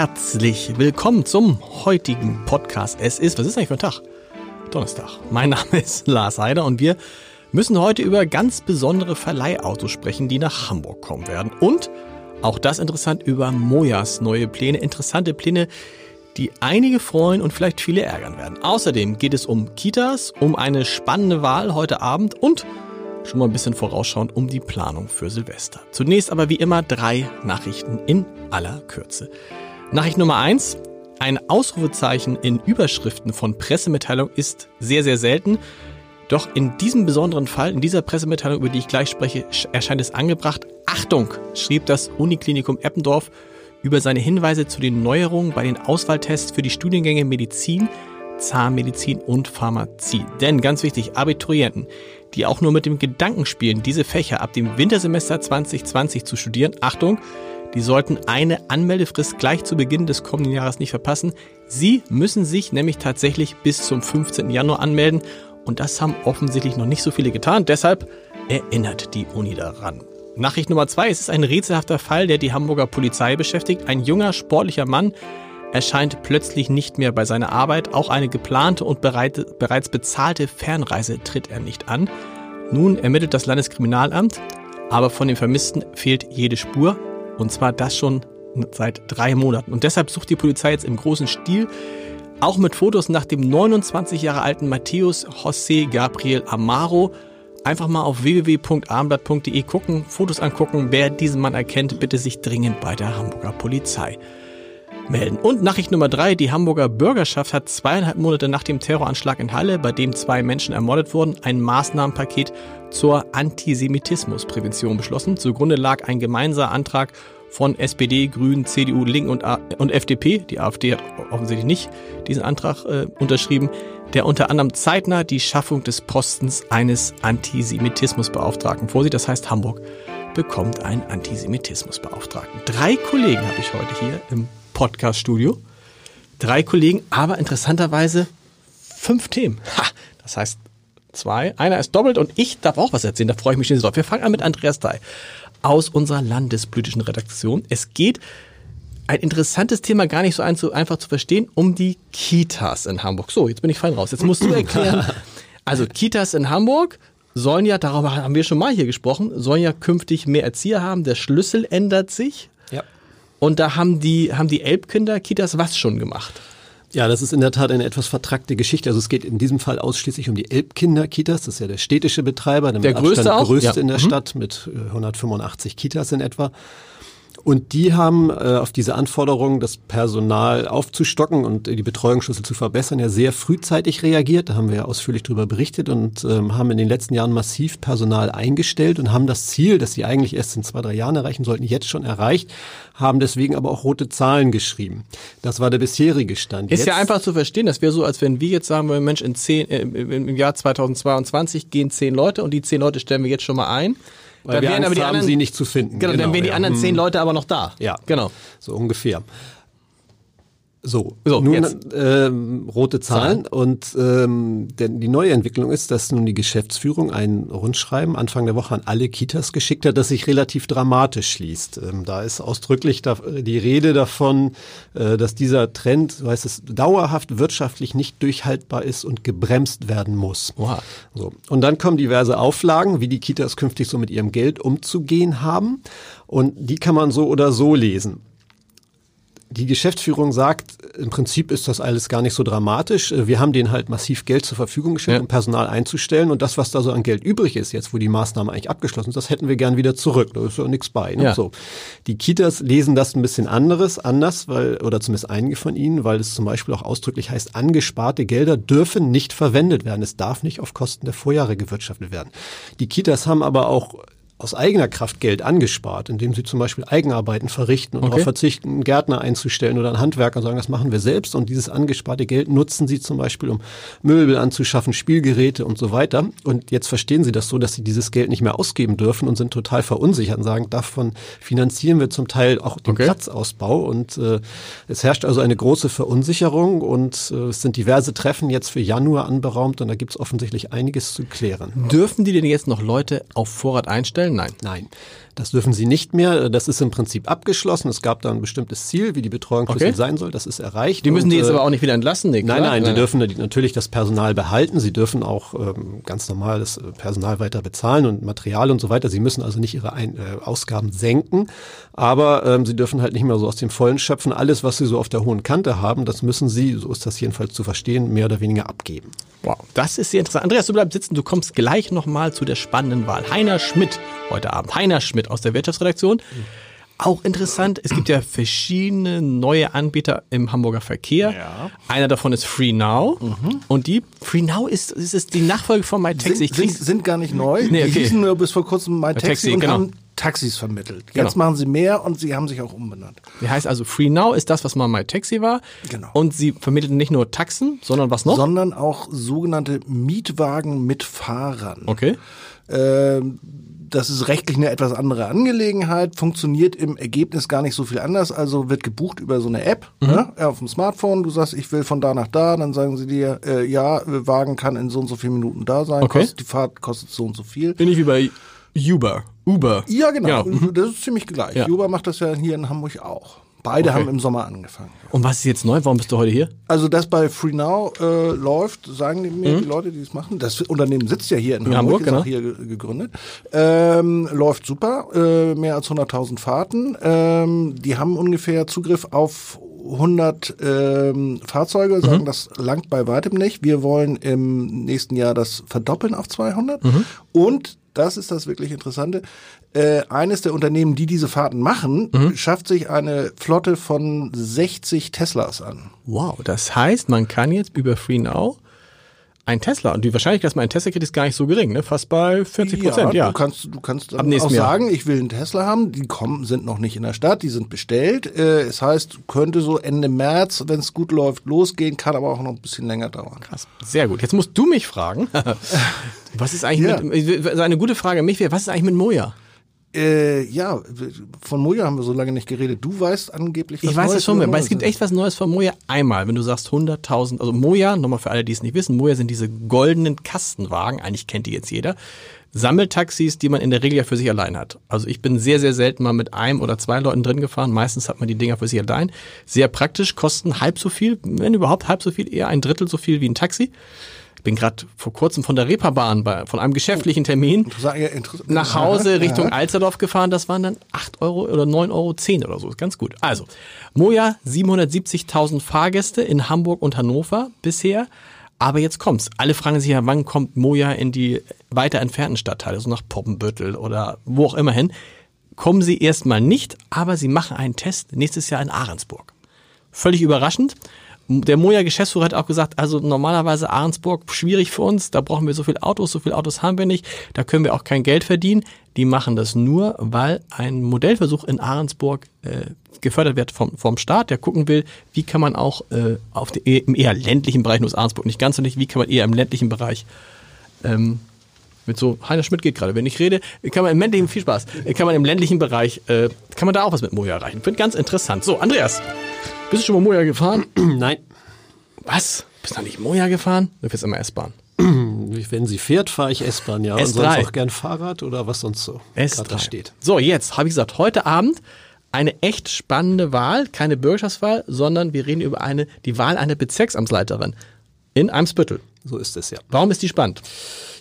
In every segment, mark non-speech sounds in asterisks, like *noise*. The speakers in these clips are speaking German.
Herzlich willkommen zum heutigen Podcast. Es ist, was ist eigentlich für ein Tag? Donnerstag. Mein Name ist Lars Heider und wir müssen heute über ganz besondere Verleihautos sprechen, die nach Hamburg kommen werden. Und auch das interessant über Mojas neue Pläne. Interessante Pläne, die einige freuen und vielleicht viele ärgern werden. Außerdem geht es um Kitas, um eine spannende Wahl heute Abend und schon mal ein bisschen vorausschauend um die Planung für Silvester. Zunächst aber wie immer drei Nachrichten in aller Kürze. Nachricht Nummer eins. Ein Ausrufezeichen in Überschriften von Pressemitteilung ist sehr, sehr selten. Doch in diesem besonderen Fall, in dieser Pressemitteilung, über die ich gleich spreche, erscheint es angebracht. Achtung, schrieb das Uniklinikum Eppendorf über seine Hinweise zu den Neuerungen bei den Auswahltests für die Studiengänge Medizin, Zahnmedizin und Pharmazie. Denn ganz wichtig, Abiturienten, die auch nur mit dem Gedanken spielen, diese Fächer ab dem Wintersemester 2020 zu studieren, Achtung, die sollten eine Anmeldefrist gleich zu Beginn des kommenden Jahres nicht verpassen. Sie müssen sich nämlich tatsächlich bis zum 15. Januar anmelden und das haben offensichtlich noch nicht so viele getan. Deshalb erinnert die Uni daran. Nachricht Nummer zwei. Es ist ein rätselhafter Fall, der die Hamburger Polizei beschäftigt. Ein junger, sportlicher Mann erscheint plötzlich nicht mehr bei seiner Arbeit. Auch eine geplante und bereits bezahlte Fernreise tritt er nicht an. Nun ermittelt das Landeskriminalamt, aber von dem Vermissten fehlt jede Spur. Und zwar das schon seit drei Monaten. Und deshalb sucht die Polizei jetzt im großen Stil auch mit Fotos nach dem 29 Jahre alten Matthäus José Gabriel Amaro. Einfach mal auf www.abendblatt.de gucken, Fotos angucken. Wer diesen Mann erkennt, bitte sich dringend bei der Hamburger Polizei melden. Und Nachricht Nummer drei, die Hamburger Bürgerschaft hat zweieinhalb Monate nach dem Terroranschlag in Halle, bei dem zwei Menschen ermordet wurden, ein Maßnahmenpaket zur Antisemitismusprävention beschlossen. Zugrunde lag ein gemeinsamer Antrag von SPD, Grünen, CDU, Link und, und FDP. Die AfD hat offensichtlich nicht diesen Antrag äh, unterschrieben, der unter anderem zeitnah die Schaffung des Postens eines Antisemitismusbeauftragten vorsieht. Das heißt, Hamburg bekommt einen Antisemitismusbeauftragten. Drei Kollegen habe ich heute hier im Podcast-Studio. Drei Kollegen, aber interessanterweise fünf Themen. Ha, das heißt zwei. Einer ist doppelt und ich darf auch was erzählen. Da freue ich mich schon drauf. Wir fangen an mit Andreas Dai aus unserer landespolitischen Redaktion. Es geht ein interessantes Thema, gar nicht so einfach zu verstehen, um die Kitas in Hamburg. So, jetzt bin ich fein raus. Jetzt musst du erklären. *laughs* Also Kitas in Hamburg sollen ja, darüber haben wir schon mal hier gesprochen, sollen ja künftig mehr Erzieher haben. Der Schlüssel ändert sich. Ja. Und da haben die, haben die Elbkinder-Kitas was schon gemacht? Ja, das ist in der Tat eine etwas vertrackte Geschichte. Also es geht in diesem Fall ausschließlich um die Elbkinder-Kitas. Das ist ja der städtische Betreiber, der größte, auch? größte ja. in der mhm. Stadt mit 185 Kitas in etwa. Und die haben äh, auf diese Anforderung, das Personal aufzustocken und die Betreuungsschlüssel zu verbessern, ja sehr frühzeitig reagiert. Da haben wir ja ausführlich darüber berichtet und ähm, haben in den letzten Jahren massiv Personal eingestellt und haben das Ziel, das sie eigentlich erst in zwei, drei Jahren erreichen sollten, jetzt schon erreicht, haben deswegen aber auch rote Zahlen geschrieben. Das war der bisherige Stand. Ist jetzt, ja einfach zu verstehen. Das wäre so, als wenn wir jetzt sagen würden, Mensch, in zehn, äh, im Jahr 2022 gehen zehn Leute und die zehn Leute stellen wir jetzt schon mal ein. Weil dann wir wären Angst aber die haben, anderen, sie nicht zu finden. Genau, genau dann wären die anderen zehn. Leute aber noch da. Ja, genau. So ungefähr. So, so nun ähm, rote Zahlen, Zahlen. und ähm, denn die neue Entwicklung ist, dass nun die Geschäftsführung ein Rundschreiben Anfang der Woche an alle Kitas geschickt hat, das sich relativ dramatisch schließt. Ähm, da ist ausdrücklich da, die Rede davon, äh, dass dieser Trend, so heißt es, dauerhaft wirtschaftlich nicht durchhaltbar ist und gebremst werden muss. Wow. So. Und dann kommen diverse Auflagen, wie die Kitas künftig so mit ihrem Geld umzugehen haben. Und die kann man so oder so lesen Die Geschäftsführung sagt, im Prinzip ist das alles gar nicht so dramatisch. Äh, wir haben denen halt massiv Geld zur Verfügung gestellt, ja. um Personal einzustellen. Und das, was da so an Geld übrig ist, jetzt wo die Maßnahme eigentlich abgeschlossen ist, das hätten wir gern wieder zurück. Da ist ja nichts bei. Ne? Ja. So. Die Kitas lesen das ein bisschen anderes, anders, weil, oder zumindest einige von ihnen, weil es zum Beispiel auch ausdrücklich heißt, angesparte Gelder dürfen nicht verwendet werden. Es darf nicht auf Kosten der Vorjahre gewirtschaftet werden. Die Kitas haben aber auch aus eigener Kraft Geld angespart, indem sie zum Beispiel Eigenarbeiten verrichten und okay. darauf verzichten, einen Gärtner einzustellen oder einen Handwerker und sagen, das machen wir selbst. Und dieses angesparte Geld nutzen sie zum Beispiel, um Möbel anzuschaffen, Spielgeräte und so weiter. Und jetzt verstehen sie das so, dass sie dieses Geld nicht mehr ausgeben dürfen und sind total verunsichert und sagen, davon finanzieren wir zum Teil auch den okay. Platzausbau. Und äh, es herrscht also eine große Verunsicherung und äh, es sind diverse Treffen jetzt für Januar anberaumt und da gibt es offensichtlich einiges zu klären. Dürfen die denn jetzt noch Leute auf Vorrat einstellen? Nein. Nein. Das dürfen sie nicht mehr. Das ist im Prinzip abgeschlossen. Es gab da ein bestimmtes Ziel, wie die Betreuung okay. sein soll. Das ist erreicht. Die müssen und, die jetzt äh, aber auch nicht wieder entlassen, Nick, Nein, nein, sie dürfen natürlich das Personal behalten. Sie dürfen auch ähm, ganz normal das äh, Personal weiter bezahlen und Material und so weiter. Sie müssen also nicht ihre Ein äh, Ausgaben senken, aber ähm, sie dürfen halt nicht mehr so aus dem Vollen schöpfen. Alles, was sie so auf der hohen Kante haben, das müssen sie, so ist das jedenfalls zu verstehen, mehr oder weniger abgeben. Wow, das ist sehr interessant. Andreas, du bleibst sitzen. Du kommst gleich nochmal zu der spannenden Wahl. Heiner Schmidt heute Abend. Heiner Schmidt aus der Wirtschaftsredaktion. Auch interessant, es gibt ja verschiedene neue Anbieter im Hamburger Verkehr. Ja. Einer davon ist Free Now. Mhm. Und die Free Now ist, ist, ist die Nachfolge von MyTaxi. Sind, sind, sind gar nicht neu. Nee, okay. Die hießen nur bis vor kurzem MyTaxi Taxi, und genau. haben Taxis vermittelt. Jetzt genau. machen sie mehr und sie haben sich auch umbenannt. Die heißt also Free Now ist das, was mal MyTaxi war. Genau. Und sie vermitteln nicht nur Taxen, sondern was noch? Sondern auch sogenannte Mietwagen mit Fahrern. Okay. Ähm, das ist rechtlich eine etwas andere Angelegenheit, funktioniert im Ergebnis gar nicht so viel anders. Also wird gebucht über so eine App mhm. ne, auf dem Smartphone. Du sagst, ich will von da nach da, dann sagen sie dir, äh, ja, Wagen kann in so und so vielen Minuten da sein. Okay. Kostet, die Fahrt kostet so und so viel. Bin ich wie bei Uber. Uber. Ja, genau. genau. Das ist ziemlich gleich. Ja. Uber macht das ja hier in Hamburg auch. Beide okay. haben im Sommer angefangen. Und was ist jetzt neu? Warum bist du heute hier? Also, das bei Free Now äh, läuft, sagen mir mhm. die Leute, die es machen. Das Unternehmen sitzt ja hier in, in Hamburg, Hamburg ist genau. hier gegründet. Ähm, läuft super, äh, mehr als 100.000 Fahrten. Ähm, die haben ungefähr Zugriff auf 100 ähm, Fahrzeuge, sagen, mhm. das langt bei weitem nicht. Wir wollen im nächsten Jahr das verdoppeln auf 200. Mhm. Und das ist das wirklich Interessante. Äh, eines der Unternehmen, die diese Fahrten machen, mhm. schafft sich eine Flotte von 60 Teslas an. Wow, das heißt, man kann jetzt über FreeNow ein Tesla. Und die Wahrscheinlichkeit, dass man einen Tesla kriegt, ist gar nicht so gering, ne? Fast bei 40 Prozent, ja, ja. Du kannst, du kannst auch Jahr. sagen, ich will einen Tesla haben. Die kommen, sind noch nicht in der Stadt, die sind bestellt. Äh, es heißt, könnte so Ende März, wenn es gut läuft, losgehen, kann aber auch noch ein bisschen länger dauern. Krass. Sehr gut. Jetzt musst du mich fragen. *laughs* was ist eigentlich ja. mit, also eine gute Frage an mich wäre, was ist eigentlich mit Moja? Äh, ja, von Moja haben wir so lange nicht geredet. Du weißt angeblich was Ich weiß es schon, weil es gibt echt was Neues von Moja. Einmal, wenn du sagst 100.000, also Moja, nochmal für alle, die es nicht wissen, Moja sind diese goldenen Kastenwagen, eigentlich kennt die jetzt jeder. Sammeltaxis, die man in der Regel ja für sich allein hat. Also ich bin sehr, sehr selten mal mit einem oder zwei Leuten drin gefahren. Meistens hat man die Dinger für sich allein. Sehr praktisch, kosten halb so viel, wenn überhaupt halb so viel, eher ein Drittel so viel wie ein Taxi. Ich bin gerade vor kurzem von der Reeperbahn bei, von einem geschäftlichen Termin nach Hause Richtung ja. Alsterdorf gefahren. Das waren dann 8 Euro oder 9,10 Euro zehn oder so. Ganz gut. Also, Moja, 770.000 Fahrgäste in Hamburg und Hannover bisher. Aber jetzt kommt's. Alle fragen sich ja, wann kommt Moja in die weiter entfernten Stadtteile, so nach Poppenbüttel oder wo auch immer hin. Kommen sie erstmal nicht, aber sie machen einen Test nächstes Jahr in Ahrensburg. Völlig überraschend. Der Moja-Geschäftsführer hat auch gesagt, also normalerweise Ahrensburg schwierig für uns, da brauchen wir so viele Autos, so viele Autos haben wir nicht, da können wir auch kein Geld verdienen. Die machen das nur, weil ein Modellversuch in Ahrensburg äh, gefördert wird vom, vom Staat, der gucken will, wie kann man auch äh, auf die, im eher ländlichen Bereich, nur ist Ahrensburg nicht ganz so nicht, wie kann man eher im ländlichen Bereich ähm, mit so, Heiner Schmidt geht gerade, wenn ich rede, kann man im ländlichen, viel Spaß, kann man im ländlichen Bereich, äh, kann man da auch was mit Moja erreichen. Finde ganz interessant. So, Andreas, bist du schon mal Moja gefahren? *clears throat* Nein. Was? Bist du noch nicht Moja gefahren? Du fährst immer S-Bahn. Wenn sie fährt, fahre ich S-Bahn, ja. S3. Und sonst auch gern Fahrrad oder was sonst so S3. da steht. So, jetzt habe ich gesagt, heute Abend eine echt spannende Wahl, keine Bürgerschaftswahl, sondern wir reden über eine, die Wahl einer Bezirksamtsleiterin In Eimsbüttel. So ist es ja. Warum ist die spannend?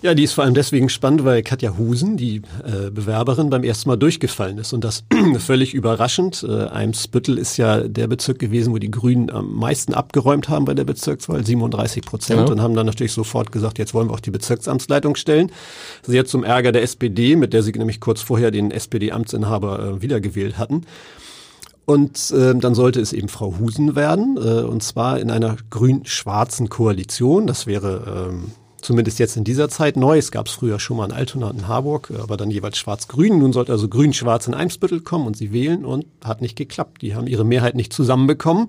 Ja, die ist vor allem deswegen spannend, weil Katja Husen, die äh, Bewerberin, beim ersten Mal durchgefallen ist. Und das *clears throat* völlig überraschend. Äh, Eimsbüttel ist ja der Bezirk gewesen, wo die Grünen am meisten abgeräumt haben bei der Bezirkswahl, 37 Prozent. Genau. Und haben dann natürlich sofort gesagt, jetzt wollen wir auch die Bezirksamtsleitung stellen. Sehr zum Ärger der SPD, mit der sie nämlich kurz vorher den SPD-Amtsinhaber äh, wiedergewählt hatten. Und äh, dann sollte es eben Frau Husen werden, äh, und zwar in einer grün-schwarzen Koalition. Das wäre ähm, zumindest jetzt in dieser Zeit neu. Es gab es früher schon mal in Altona und in Harburg, aber dann jeweils schwarz-grün. Nun sollte also grün-schwarz in Eimsbüttel kommen und sie wählen und hat nicht geklappt. Die haben ihre Mehrheit nicht zusammenbekommen.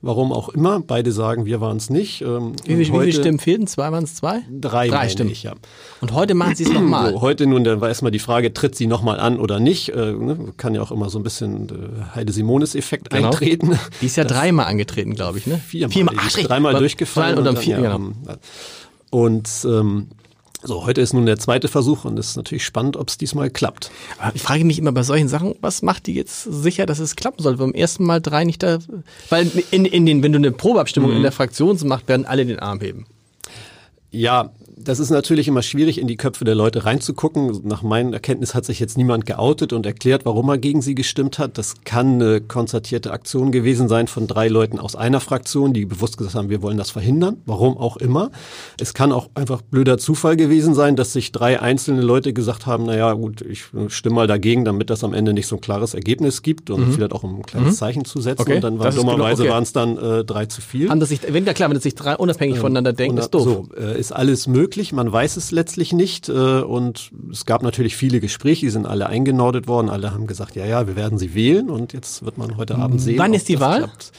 Warum auch immer. Beide sagen, wir waren es nicht. Ähm, wie, wie, viele Stimmen fehlten? Zwei waren es zwei? Drei, drei Stimmen. Ich, ja. Und heute machen sie es *clears throat* nochmal. So, heute nun, dann war erstmal die Frage, tritt sie nochmal an oder nicht? Äh, ne? Kann ja auch immer so ein bisschen äh, Heide-Simonis-Effekt genau. eintreten. Die ist ja dreimal angetreten, glaube ich, ne? Viermal. Viermal. Ach, dreimal durchgefallen. Und, dann, vier, ja, genau. Und ähm, so, heute ist nun der zweite Versuch und es ist natürlich spannend, ob es diesmal klappt. Aber ich frage mich immer bei solchen Sachen, was macht die jetzt sicher, dass es klappen soll? Beim ersten Mal drei nicht da, weil in, in den, wenn du eine Probeabstimmung mhm. in der Fraktion machst, werden alle den Arm heben. Ja, das ist natürlich immer schwierig, in die Köpfe der Leute reinzugucken. Nach meinen Erkenntnis hat sich jetzt niemand geoutet und erklärt, warum er gegen sie gestimmt hat. Das kann eine konzertierte Aktion gewesen sein von drei Leuten aus einer Fraktion, die bewusst gesagt haben, wir wollen das verhindern, warum auch immer. Es kann auch einfach blöder Zufall gewesen sein, dass sich drei einzelne Leute gesagt haben, naja gut, ich stimme mal dagegen, damit das am Ende nicht so ein klares Ergebnis gibt und mhm. vielleicht auch um ein kleines mhm. Zeichen zu setzen. Okay. Und dann war dummerweise genau, okay. waren es dann äh, drei zu viel. Haben das sich, wenn ja klar, wenn sich drei unabhängig ähm, voneinander denken, ist doof. So, äh, ist alles möglich möglich, man weiß es letztlich nicht. Äh, und es gab natürlich viele Gespräche, die sind alle eingenordet worden. Alle haben gesagt, ja, ja, wir werden sie wählen und jetzt wird man heute Abend sehen. Wann ist die Wahl? Klappt.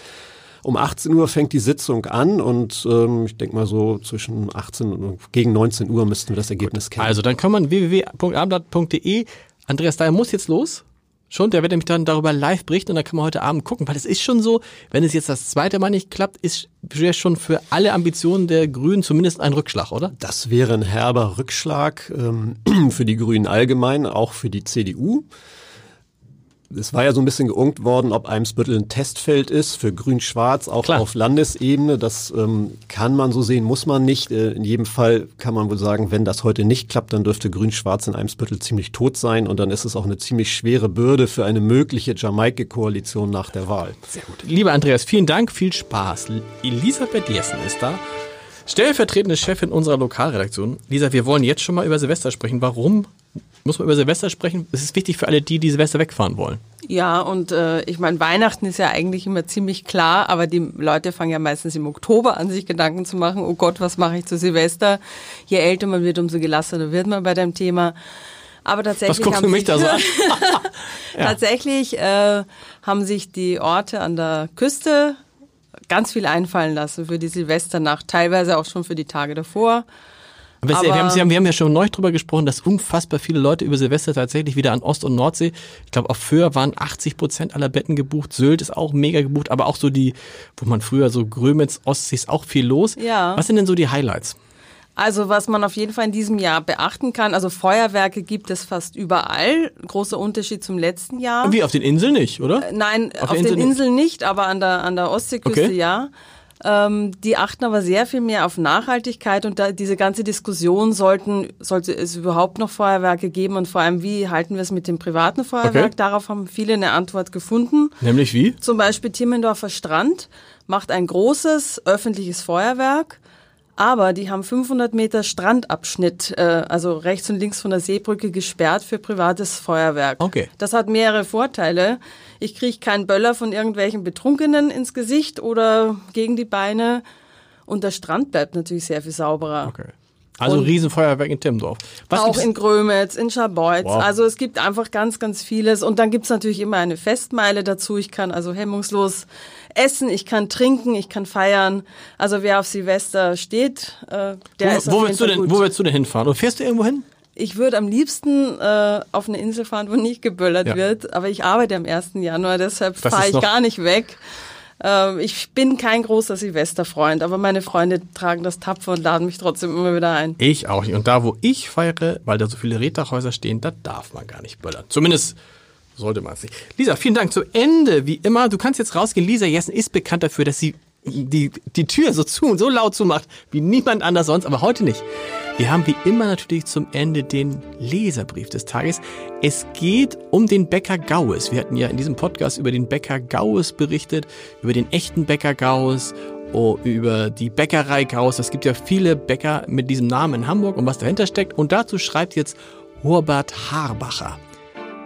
Um 18 Uhr fängt die Sitzung an und ähm, ich denke mal so zwischen 18 und gegen 19 Uhr müssten wir das Ergebnis Gut. kennen. Also dann kann man www.abendblatt.de. Andreas Daher muss jetzt los. Schon, der wird nämlich dann darüber live berichten und da kann man heute Abend gucken, weil es ist schon so, wenn es jetzt das zweite Mal nicht klappt, ist schon für alle Ambitionen der Grünen zumindest ein Rückschlag, oder? Das wäre ein herber Rückschlag ähm, *clears throat* für die Grünen allgemein, auch für die CDU es war ja so ein bisschen geungt worden, ob Eimsbüttel ein Testfeld ist für Grün-Schwarz, auch Klar. auf Landesebene. Das ähm, kann man so sehen, muss man nicht. Äh, in jedem Fall kann man wohl sagen, wenn das heute nicht klappt, dann dürfte Grün-Schwarz in Eimsbüttel ziemlich tot sein und dann ist es auch eine ziemlich schwere Bürde für eine mögliche Jamaika-Koalition nach der Wahl. Sehr gut. Lieber Andreas, vielen Dank, viel Spaß. Elisabeth Jessen ist da. Stellvertretende Chefin unserer Lokalredaktion. Lisa, wir wollen jetzt schon mal über Silvester sprechen. Warum muss man über Silvester sprechen? Es ist wichtig für alle die, die Silvester wegfahren wollen. Ja, und äh, ich meine, Weihnachten ist ja eigentlich immer ziemlich klar, aber die Leute fangen ja meistens im Oktober an, sich Gedanken zu machen, oh Gott, was mache ich zu Silvester? Je älter man wird, umso gelassener wird man bei dem Thema. Aber tatsächlich. Was guckst du mich da so an? *laughs* *laughs* ja. Tatsächlich äh, haben sich die Orte an der Küste ganz viel einfallen lassen für die Silvesternacht, teilweise auch schon für die Tage davor. Aber, aber wir, haben, wir haben ja schon neu drüber gesprochen, dass unfassbar viele Leute über Silvester tatsächlich wieder an Ost- und Nordsee, ich glaube auf Föhr waren 80 Prozent aller Betten gebucht, Sylt ist auch mega gebucht, aber auch so die, wo man früher so Grömitz, Ostsee ist auch viel los. Ja. Was sind denn so die Highlights? Also was man auf jeden Fall in diesem Jahr beachten kann, also Feuerwerke gibt es fast überall. Großer Unterschied zum letzten Jahr. Wie auf den Inseln nicht, oder? Äh, nein, auf, auf den Inseln nicht, aber an der, an der Ostseeküste okay. ja. Ähm, die achten aber sehr viel mehr auf Nachhaltigkeit und da, diese ganze Diskussion sollten, sollte es überhaupt noch Feuerwerke geben und vor allem, wie halten wir es mit dem privaten Feuerwerk? Okay. Darauf haben viele eine Antwort gefunden. Nämlich wie? Zum Beispiel Timmendorfer Strand macht ein großes öffentliches Feuerwerk aber die haben 500 Meter Strandabschnitt, äh, also rechts und links von der Seebrücke gesperrt für privates Feuerwerk. Okay. Das hat mehrere Vorteile. Ich kriege keinen Böller von irgendwelchen Betrunkenen ins Gesicht oder gegen die Beine. Und der Strand bleibt natürlich sehr viel sauberer. Okay. Also und Riesenfeuerwerk in Timmendorf. Was auch in Grömitz, in Scharbeutz. Wow. Also es gibt einfach ganz, ganz vieles. Und dann gibt's natürlich immer eine Festmeile dazu. Ich kann also hemmungslos essen, ich kann trinken, ich kann feiern. Also wer auf Silvester steht, äh, der wo, ist wo willst du denn, gut. Wo willst du denn hinfahren? Oder fährst du irgendwo hin? Ich würde am liebsten äh, auf eine Insel fahren, wo nicht geböllert ja. wird. Aber ich arbeite am 1. Januar, deshalb fahre ich gar nicht weg. Ähm, ich bin kein großer Silvesterfreund, aber meine Freunde tragen das tapfer und laden mich trotzdem immer wieder ein. Ich auch nicht. Und da, wo ich feiere, weil da so viele Reddachhäuser stehen, da darf man gar nicht böllern. Zumindest sollte man es nicht. Lisa, vielen Dank. Zu Ende, wie immer. Du kannst jetzt rausgehen. Lisa Jessen ist bekannt dafür, dass sie die, die Tür so zu und so laut zumacht, wie niemand anders sonst, aber heute nicht. Wir haben wie immer natürlich zum Ende den Leserbrief des Tages. Es geht um den Bäcker Gaues. Wir hatten ja in diesem Podcast über den Bäcker Gaues berichtet, über den echten Bäcker Gaues, oh, über die Bäckerei Gaues. Es gibt ja viele Bäcker mit diesem Namen in Hamburg und was dahinter steckt. Und dazu schreibt jetzt Horbert Harbacher.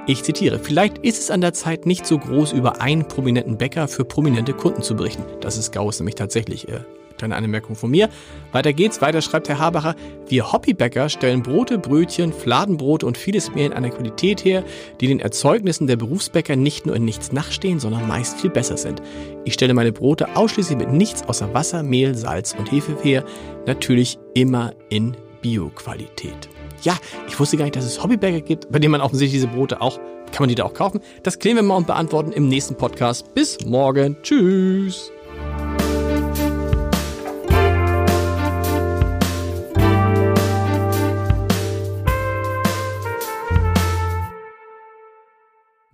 Ich zitiere, vielleicht ist es an der Zeit, nicht so groß über einen prominenten Bäcker für prominente Kunden zu berichten. Das ist Gauss nämlich tatsächlich. Äh, kleine Anmerkung von mir. Weiter geht's, weiter schreibt Herr Habacher, wir Hobbybäcker stellen Brote, Brötchen, Fladenbrote und vieles mehr in einer Qualität her, die den Erzeugnissen der Berufsbäcker nicht nur in nichts nachstehen, sondern meist viel besser sind. Ich stelle meine Brote ausschließlich mit nichts außer Wasser, Mehl, Salz und Hefe her, natürlich immer in Bioqualität. Ja, ich wusste gar nicht, dass es Hobbybäcker gibt, bei denen man offensichtlich diese Brote auch, kann man die da auch kaufen? Das klären wir mal und beantworten im nächsten Podcast. Bis morgen. Tschüss.